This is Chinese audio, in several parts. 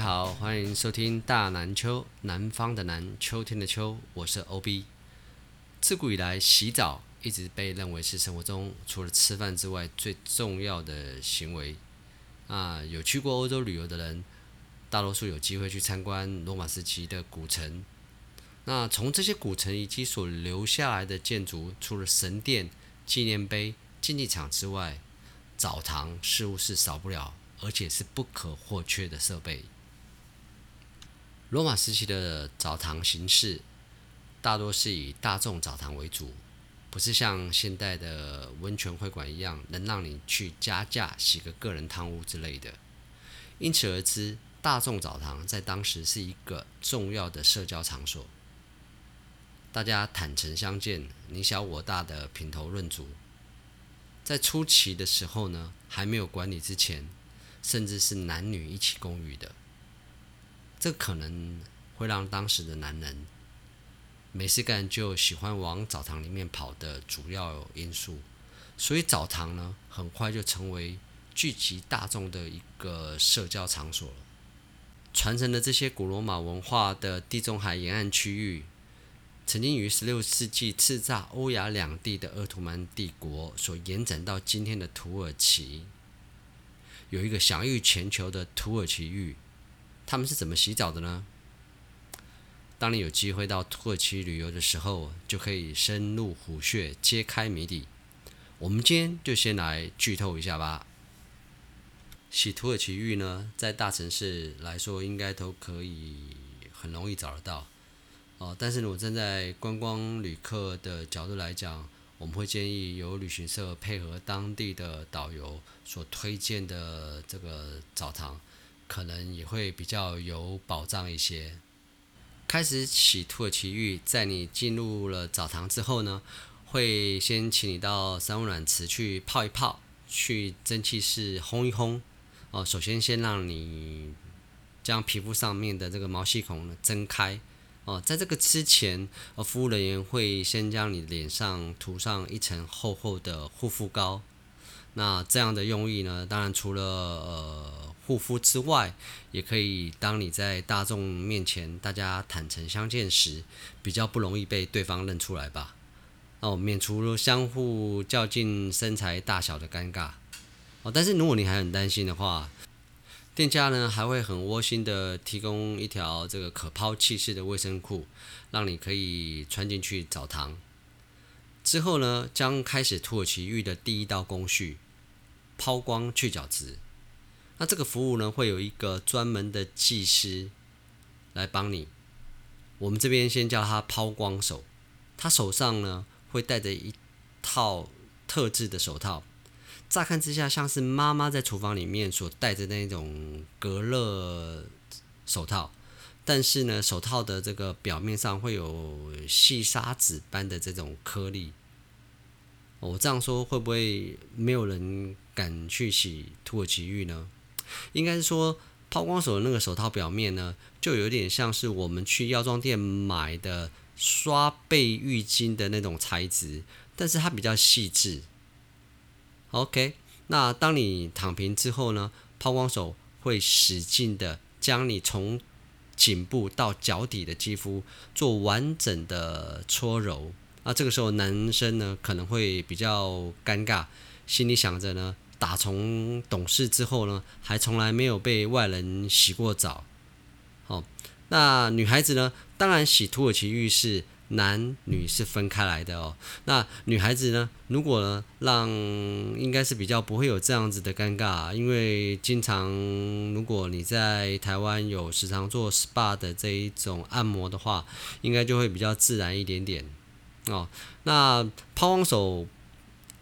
好，欢迎收听大南秋，南方的南，秋天的秋，我是 OB。自古以来，洗澡一直被认为是生活中除了吃饭之外最重要的行为。啊，有去过欧洲旅游的人，大多数有机会去参观罗马时期的古城。那从这些古城以及所留下来的建筑，除了神殿、纪念碑、竞技场之外，澡堂似乎是少不了。而且是不可或缺的设备。罗马时期的澡堂形式大多是以大众澡堂为主，不是像现代的温泉会馆一样，能让你去加价洗个个人汤屋之类的。因此而知，大众澡堂在当时是一个重要的社交场所，大家坦诚相见，你小我大的品头论足。在初期的时候呢，还没有管理之前。甚至是男女一起共浴的，这可能会让当时的男人没事干就喜欢往澡堂里面跑的主要因素。所以澡堂呢，很快就成为聚集大众的一个社交场所了。传承了这些古罗马文化的地中海沿岸区域，曾经于十六世纪叱咤欧亚两地的鄂图曼帝国所延展到今天的土耳其。有一个享誉全球的土耳其浴，他们是怎么洗澡的呢？当你有机会到土耳其旅游的时候，就可以深入虎穴，揭开谜底。我们今天就先来剧透一下吧。洗土耳其浴呢，在大城市来说，应该都可以很容易找得到哦。但是，呢，我站在观光旅客的角度来讲，我们会建议由旅行社配合当地的导游所推荐的这个澡堂，可能也会比较有保障一些。开始洗土耳其浴，在你进入了澡堂之后呢，会先请你到三温暖池去泡一泡，去蒸汽室烘一烘。哦，首先先让你将皮肤上面的这个毛细孔呢睁开。哦，在这个之前，呃，服务人员会先将你脸上涂上一层厚厚的护肤膏。那这样的用意呢，当然除了呃护肤之外，也可以当你在大众面前大家坦诚相见时，比较不容易被对方认出来吧。哦，免除相互较劲身材大小的尴尬。哦，但是如果你还很担心的话，店家呢还会很窝心的提供一条这个可抛弃式的卫生裤，让你可以穿进去澡堂。之后呢，将开始土耳其浴的第一道工序——抛光去角质。那这个服务呢，会有一个专门的技师来帮你。我们这边先叫他抛光手，他手上呢会戴着一套特制的手套。乍看之下，像是妈妈在厨房里面所戴的那种隔热手套，但是呢，手套的这个表面上会有细砂纸般的这种颗粒。我这样说会不会没有人敢去洗土耳其浴呢？应该是说，抛光手的那个手套表面呢，就有点像是我们去药妆店买的刷背浴巾的那种材质，但是它比较细致。OK，那当你躺平之后呢，抛光手会使劲的将你从颈部到脚底的肌肤做完整的搓揉。那这个时候男生呢可能会比较尴尬，心里想着呢，打从懂事之后呢，还从来没有被外人洗过澡。好，那女孩子呢，当然洗土耳其浴室。男女是分开来的哦。那女孩子呢？如果呢，让应该是比较不会有这样子的尴尬，因为经常如果你在台湾有时常做 SPA 的这一种按摩的话，应该就会比较自然一点点哦。那抛光手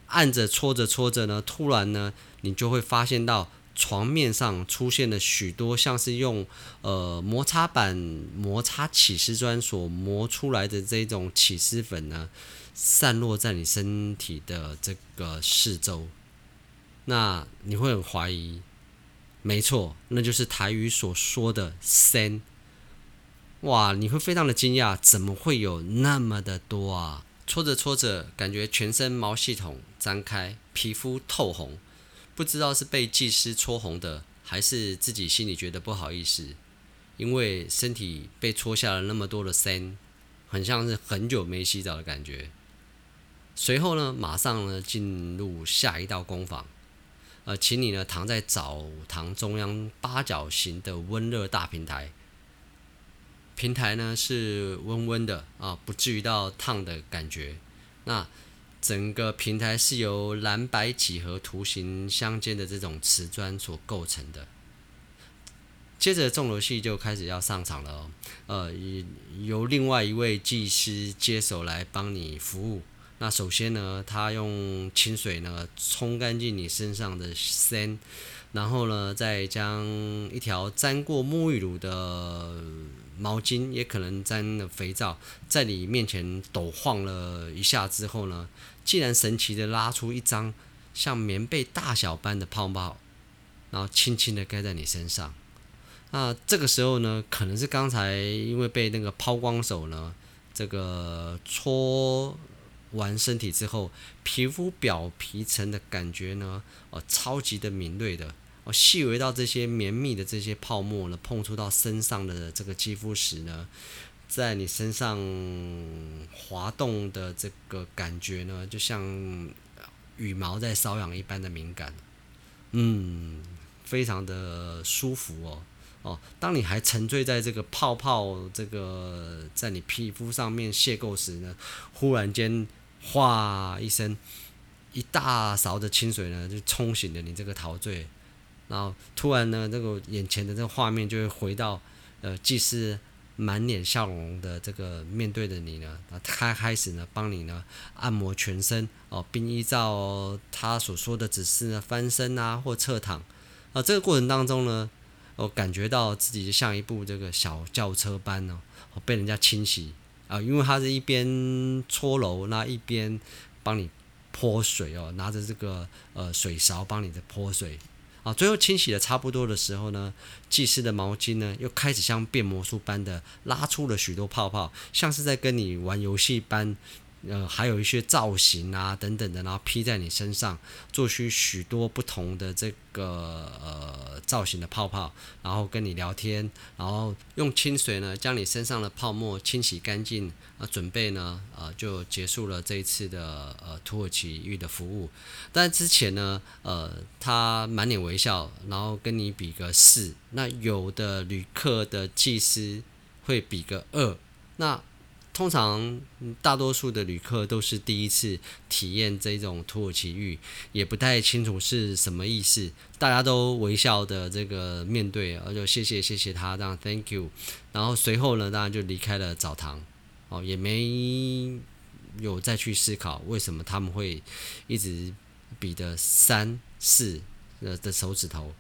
按着搓着搓着呢，突然呢，你就会发现到。床面上出现了许多像是用呃摩擦板摩擦起丝砖所磨出来的这种起丝粉呢，散落在你身体的这个四周。那你会很怀疑，没错，那就是台语所说的“森”。哇，你会非常的惊讶，怎么会有那么的多啊？搓着搓着，感觉全身毛细孔张开，皮肤透红。不知道是被技师搓红的，还是自己心里觉得不好意思。因为身体被搓下了那么多的山，很像是很久没洗澡的感觉。随后呢，马上呢进入下一道工坊，呃，请你呢躺在澡堂中央八角形的温热大平台，平台呢是温温的啊，不至于到烫的感觉。那整个平台是由蓝白几何图形相间的这种瓷砖所构成的。接着重头戏就开始要上场了哦，呃，由另外一位技师接手来帮你服务。那首先呢，他用清水呢冲干净你身上的身，然后呢，再将一条沾过沐浴乳的毛巾，也可能沾了肥皂，在你面前抖晃了一下之后呢，竟然神奇的拉出一张像棉被大小般的泡泡，然后轻轻的盖在你身上。那这个时候呢，可能是刚才因为被那个抛光手呢，这个搓。完身体之后，皮肤表皮层的感觉呢，哦，超级的敏锐的，哦，细微到这些绵密的这些泡沫呢，碰触到身上的这个肌肤时呢，在你身上滑动的这个感觉呢，就像羽毛在瘙痒一般的敏感，嗯，非常的舒服哦，哦，当你还沉醉在这个泡泡这个在你皮肤上面邂逅时呢，忽然间。哗一声，一大勺的清水呢，就冲醒了你这个陶醉。然后突然呢，这个眼前的这个画面就会回到，呃，技师满脸笑容的这个面对着你呢，他开始呢帮你呢按摩全身哦，并依照他所说的指示呢翻身啊或侧躺。啊，这个过程当中呢，我感觉到自己就像一部这个小轿车般哦，被人家清洗。啊，因为他是一边搓揉，那一边帮你泼水哦，拿着这个呃水勺帮你的泼水。啊，最后清洗的差不多的时候呢，技师的毛巾呢又开始像变魔术般的拉出了许多泡泡，像是在跟你玩游戏般。呃，还有一些造型啊，等等的，然后披在你身上，做出许多不同的这个呃造型的泡泡，然后跟你聊天，然后用清水呢将你身上的泡沫清洗干净，啊，准备呢，呃，就结束了这一次的呃土耳其浴的服务。但之前呢，呃，他满脸微笑，然后跟你比个四。那有的旅客的技师会比个二，那。通常大多数的旅客都是第一次体验这种土耳其浴，也不太清楚是什么意思。大家都微笑的这个面对，而就谢谢谢谢他这样 Thank you，然后随后呢，当然就离开了澡堂，哦，也没有再去思考为什么他们会一直比的三四的手指头。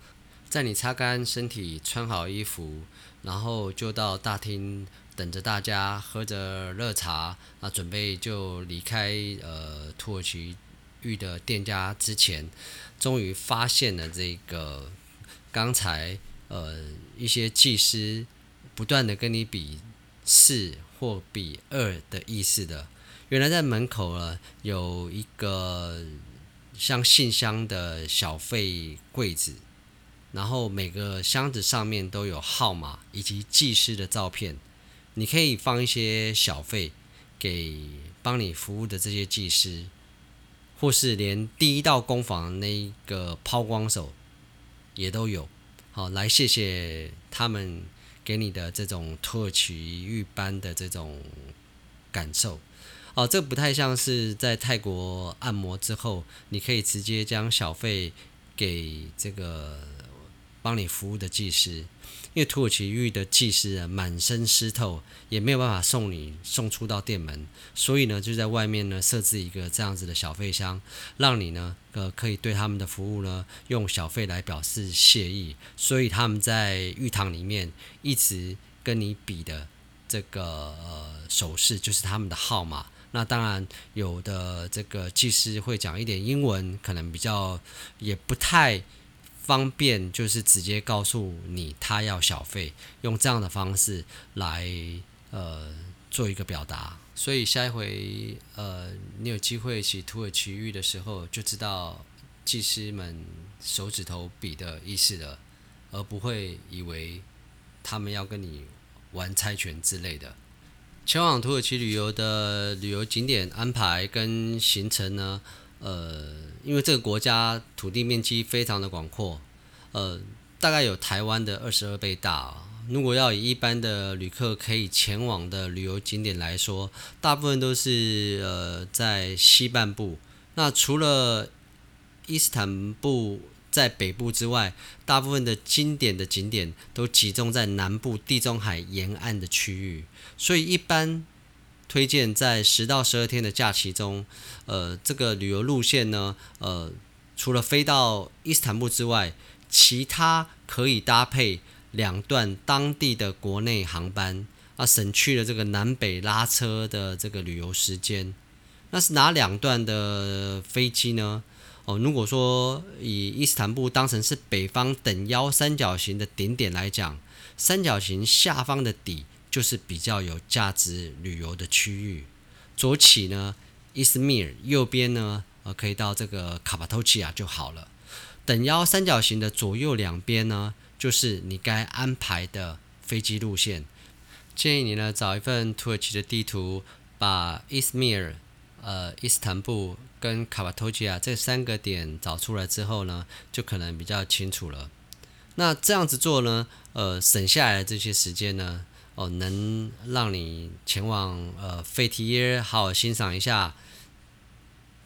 在你擦干身体、穿好衣服，然后就到大厅。等着大家喝着热茶啊，准备就离开呃土耳其浴的店家之前，终于发现了这个刚才呃一些技师不断的跟你比四或比二的意思的，原来在门口呢有一个像信箱的小费柜子，然后每个箱子上面都有号码以及技师的照片。你可以放一些小费给帮你服务的这些技师，或是连第一道工坊那个抛光手也都有，好来谢谢他们给你的这种土耳其浴般的这种感受。哦，这不太像是在泰国按摩之后，你可以直接将小费给这个帮你服务的技师。因为土耳其浴的技师啊，满身湿透，也没有办法送你送出到店门，所以呢，就在外面呢设置一个这样子的小费箱，让你呢呃可以对他们的服务呢用小费来表示谢意。所以他们在浴堂里面一直跟你比的这个呃手势，就是他们的号码。那当然有的这个技师会讲一点英文，可能比较也不太。方便就是直接告诉你他要小费，用这样的方式来呃做一个表达。所以下一回呃你有机会去土耳其浴的时候，就知道技师们手指头比的意思了，而不会以为他们要跟你玩猜拳之类的。前往土耳其旅游的旅游景点安排跟行程呢，呃，因为这个国家土地面积非常的广阔，呃，大概有台湾的二十二倍大。如果要以一般的旅客可以前往的旅游景点来说，大部分都是呃在西半部。那除了伊斯坦布在北部之外，大部分的经典的景点都集中在南部地中海沿岸的区域。所以一般推荐在十到十二天的假期中，呃，这个旅游路线呢，呃，除了飞到伊斯坦布之外，其他可以搭配。两段当地的国内航班啊，省去了这个南北拉车的这个旅游时间。那是哪两段的飞机呢？哦，如果说以伊斯坦布当成是北方等腰三角形的顶点来讲，三角形下方的底就是比较有价值旅游的区域。左起呢，伊斯密尔；右边呢，呃，可以到这个卡帕多奇亚就好了。等腰三角形的左右两边呢，就是你该安排的飞机路线，建议你呢找一份土耳其的地图，把伊斯密尔、呃伊斯坦布跟卡帕多奇亚这三个点找出来之后呢，就可能比较清楚了。那这样子做呢，呃省下来的这些时间呢，哦、能让你前往呃费提耶，好好欣赏一下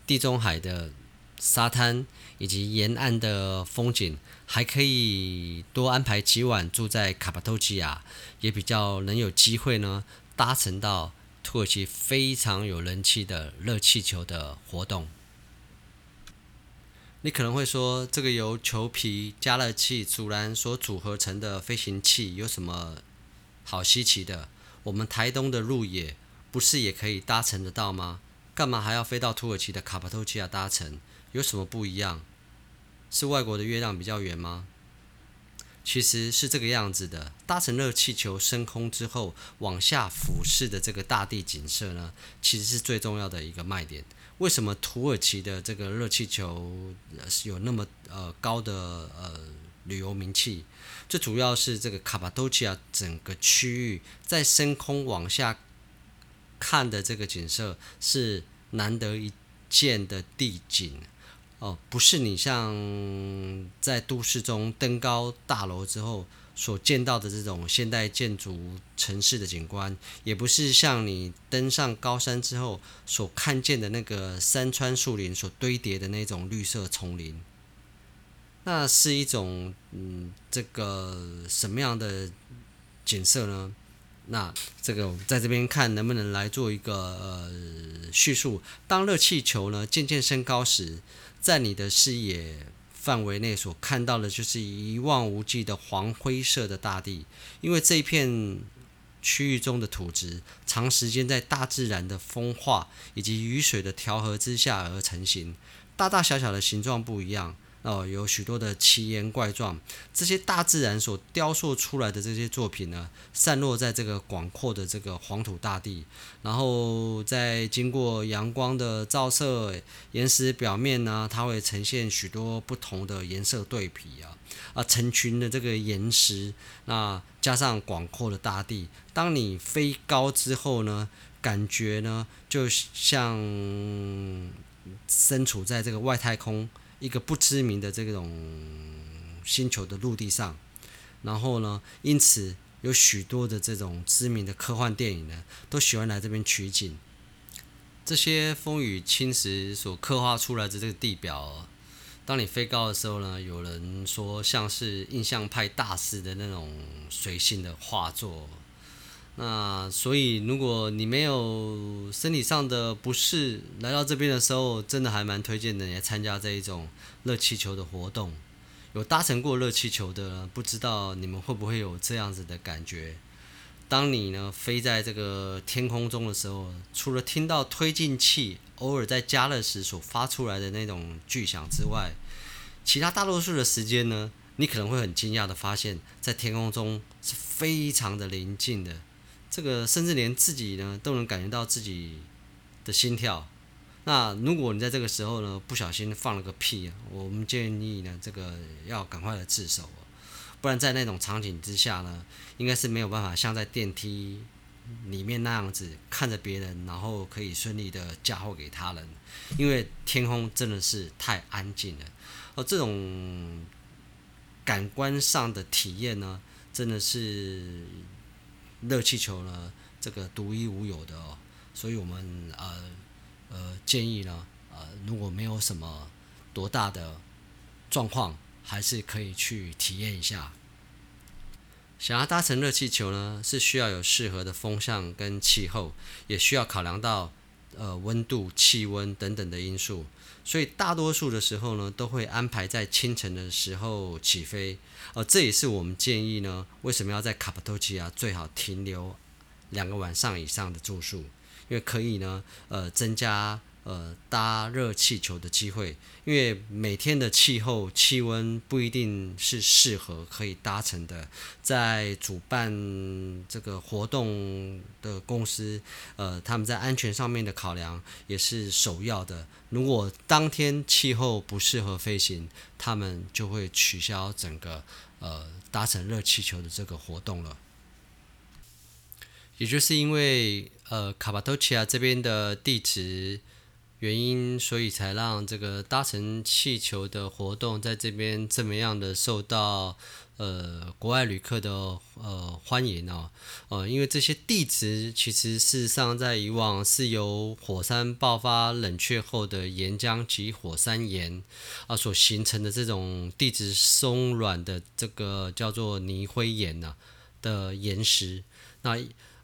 地中海的沙滩以及沿岸的风景。还可以多安排几晚住在卡帕多奇亚，也比较能有机会呢搭乘到土耳其非常有人气的热气球的活动。你可能会说，这个由球皮、加热器、阻燃所组合成的飞行器有什么好稀奇的？我们台东的鹿野不是也可以搭乘得到吗？干嘛还要飞到土耳其的卡帕多奇亚搭乘？有什么不一样？是外国的月亮比较圆吗？其实是这个样子的。搭乘热气球升空之后，往下俯视的这个大地景色呢，其实是最重要的一个卖点。为什么土耳其的这个热气球有那么呃高的呃旅游名气？最主要是这个卡帕多奇亚整个区域在升空往下看的这个景色是难得一见的地景。哦，不是你像在都市中登高大楼之后所见到的这种现代建筑城市的景观，也不是像你登上高山之后所看见的那个山川树林所堆叠的那种绿色丛林。那是一种嗯，这个什么样的景色呢？那这个我们在这边看能不能来做一个呃叙述。当热气球呢渐渐升高时。在你的视野范围内所看到的，就是一望无际的黄灰色的大地，因为这一片区域中的土质，长时间在大自然的风化以及雨水的调和之下而成型，大大小小的形状不一样。哦，有许多的奇岩怪状，这些大自然所雕塑出来的这些作品呢，散落在这个广阔的这个黄土大地，然后在经过阳光的照射，岩石表面呢，它会呈现许多不同的颜色对比啊，啊，成群的这个岩石，那加上广阔的大地，当你飞高之后呢，感觉呢，就像身处在这个外太空。一个不知名的这种星球的陆地上，然后呢，因此有许多的这种知名的科幻电影呢，都喜欢来这边取景。这些风雨侵蚀所刻画出来的这个地表，当你飞高的时候呢，有人说像是印象派大师的那种随性的画作。那所以，如果你没有身体上的不适，来到这边的时候，真的还蛮推荐的，你来参加这一种热气球的活动。有搭乘过热气球的，不知道你们会不会有这样子的感觉？当你呢飞在这个天空中的时候，除了听到推进器偶尔在加热时所发出来的那种巨响之外，其他大多数的时间呢，你可能会很惊讶的发现，在天空中是非常的宁静的。这个甚至连自己呢都能感觉到自己的心跳。那如果你在这个时候呢不小心放了个屁，我们建议呢这个要赶快来自首。不然在那种场景之下呢，应该是没有办法像在电梯里面那样子看着别人，然后可以顺利的嫁祸给他人，因为天空真的是太安静了。而这种感官上的体验呢，真的是热气球呢这个独一无二的哦。所以我们呃呃建议呢，呃如果没有什么多大的状况，还是可以去体验一下。想要搭乘热气球呢，是需要有适合的风向跟气候，也需要考量到呃温度、气温等等的因素。所以大多数的时候呢，都会安排在清晨的时候起飞。呃，这也是我们建议呢，为什么要在卡帕多奇亚最好停留两个晚上以上的住宿，因为可以呢，呃，增加。呃，搭热气球的机会，因为每天的气候气温不一定是适合可以搭乘的。在主办这个活动的公司，呃，他们在安全上面的考量也是首要的。如果当天气候不适合飞行，他们就会取消整个呃搭乘热气球的这个活动了。也就是因为呃卡巴托奇亚这边的地质。原因，所以才让这个搭乘气球的活动在这边这么样的受到呃国外旅客的呃欢迎哦，呃，因为这些地质其实事实上在以往是由火山爆发冷却后的岩浆及火山岩啊所形成的这种地质松软的这个叫做泥灰岩呐的岩石，那。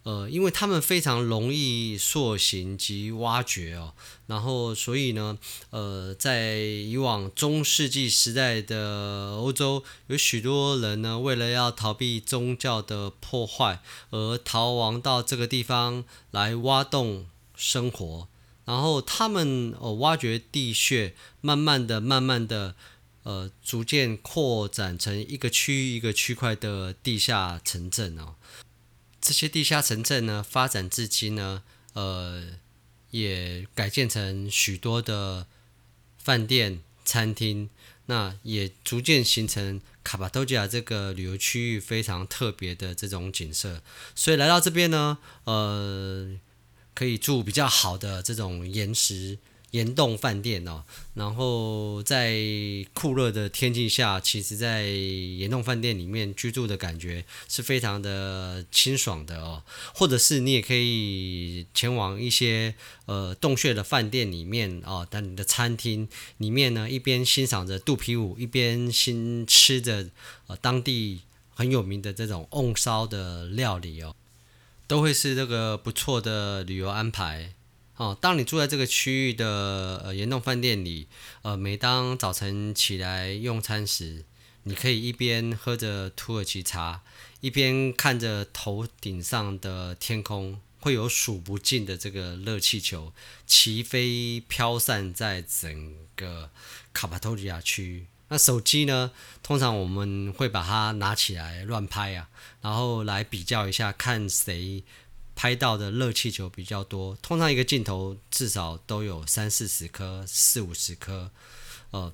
呃，因为他们非常容易塑形及挖掘哦，然后所以呢，呃，在以往中世纪时代的欧洲，有许多人呢，为了要逃避宗教的破坏，而逃亡到这个地方来挖洞生活，然后他们呃挖掘地穴，慢慢的、慢慢的，呃，逐渐扩展成一个区域一个区块的地下城镇哦。这些地下城镇呢，发展至今呢，呃，也改建成许多的饭店、餐厅，那也逐渐形成卡帕多吉亚这个旅游区域非常特别的这种景色。所以来到这边呢，呃，可以住比较好的这种岩石。岩洞饭店哦，然后在酷热的天气下，其实，在岩洞饭店里面居住的感觉是非常的清爽的哦。或者是你也可以前往一些呃洞穴的饭店里面哦，但你的餐厅里面呢，一边欣赏着肚皮舞，一边新吃着呃当地很有名的这种瓮烧的料理哦，都会是这个不错的旅游安排。哦，当你住在这个区域的呃岩洞饭店里，呃，每当早晨起来用餐时，你可以一边喝着土耳其茶，一边看着头顶上的天空，会有数不尽的这个热气球齐飞飘散在整个卡帕多利亚区域。那手机呢，通常我们会把它拿起来乱拍啊，然后来比较一下，看谁。拍到的热气球比较多，通常一个镜头至少都有三四十颗、四五十颗，呃，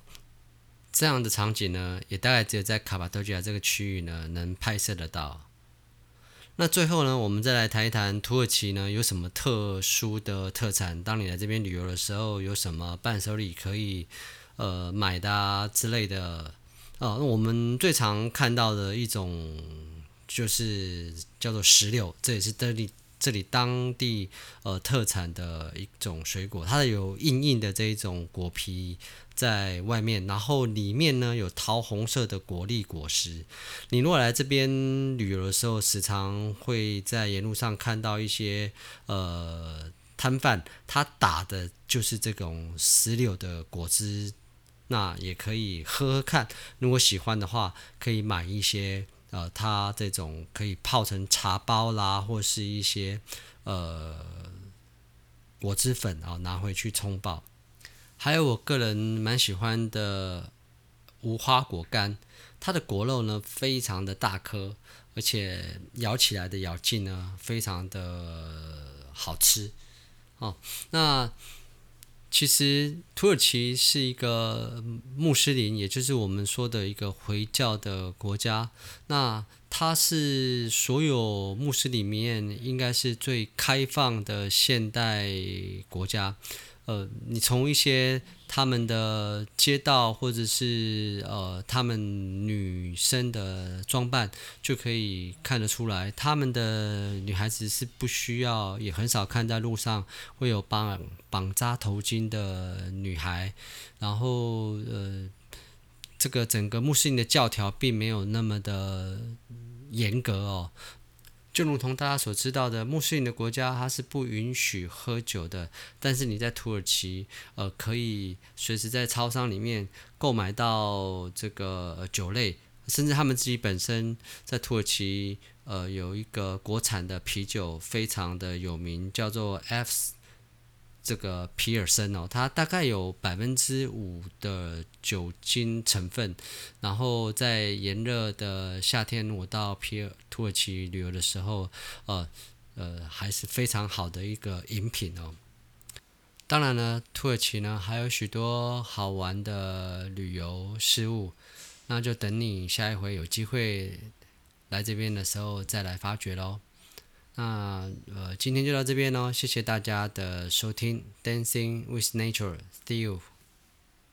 这样的场景呢，也大概只有在卡巴多吉亚这个区域呢能拍摄得到。那最后呢，我们再来谈一谈土耳其呢有什么特殊的特产？当你来这边旅游的时候，有什么伴手礼可以呃买的啊之类的？呃，我们最常看到的一种就是叫做石榴，这也是当地。这里当地呃特产的一种水果，它有硬硬的这一种果皮在外面，然后里面呢有桃红色的果粒果实。你如果来这边旅游的时候，时常会在沿路上看到一些呃摊贩，他打的就是这种石榴的果汁，那也可以喝喝看。如果喜欢的话，可以买一些。呃，它这种可以泡成茶包啦，或是一些呃果汁粉啊，拿回去冲泡。还有我个人蛮喜欢的无花果干，它的果肉呢非常的大颗，而且咬起来的咬劲呢非常的好吃哦。那其实土耳其是一个穆斯林，也就是我们说的一个回教的国家。那它是所有穆斯林里面应该是最开放的现代国家。呃，你从一些他们的街道，或者是呃他们女生的装扮，就可以看得出来，他们的女孩子是不需要，也很少看在路上会有绑绑扎头巾的女孩。然后呃，这个整个穆斯林的教条并没有那么的严格哦。就如同大家所知道的，穆斯林的国家它是不允许喝酒的，但是你在土耳其，呃，可以随时在超商里面购买到这个酒类，甚至他们自己本身在土耳其，呃，有一个国产的啤酒非常的有名，叫做 F。这个皮尔森哦，它大概有百分之五的酒精成分，然后在炎热的夏天，我到皮尔土耳其旅游的时候，呃呃，还是非常好的一个饮品哦。当然呢，土耳其呢还有许多好玩的旅游事物，那就等你下一回有机会来这边的时候再来发掘喽。那呃，今天就到这边喽，谢谢大家的收听，Dancing with Nature，See you。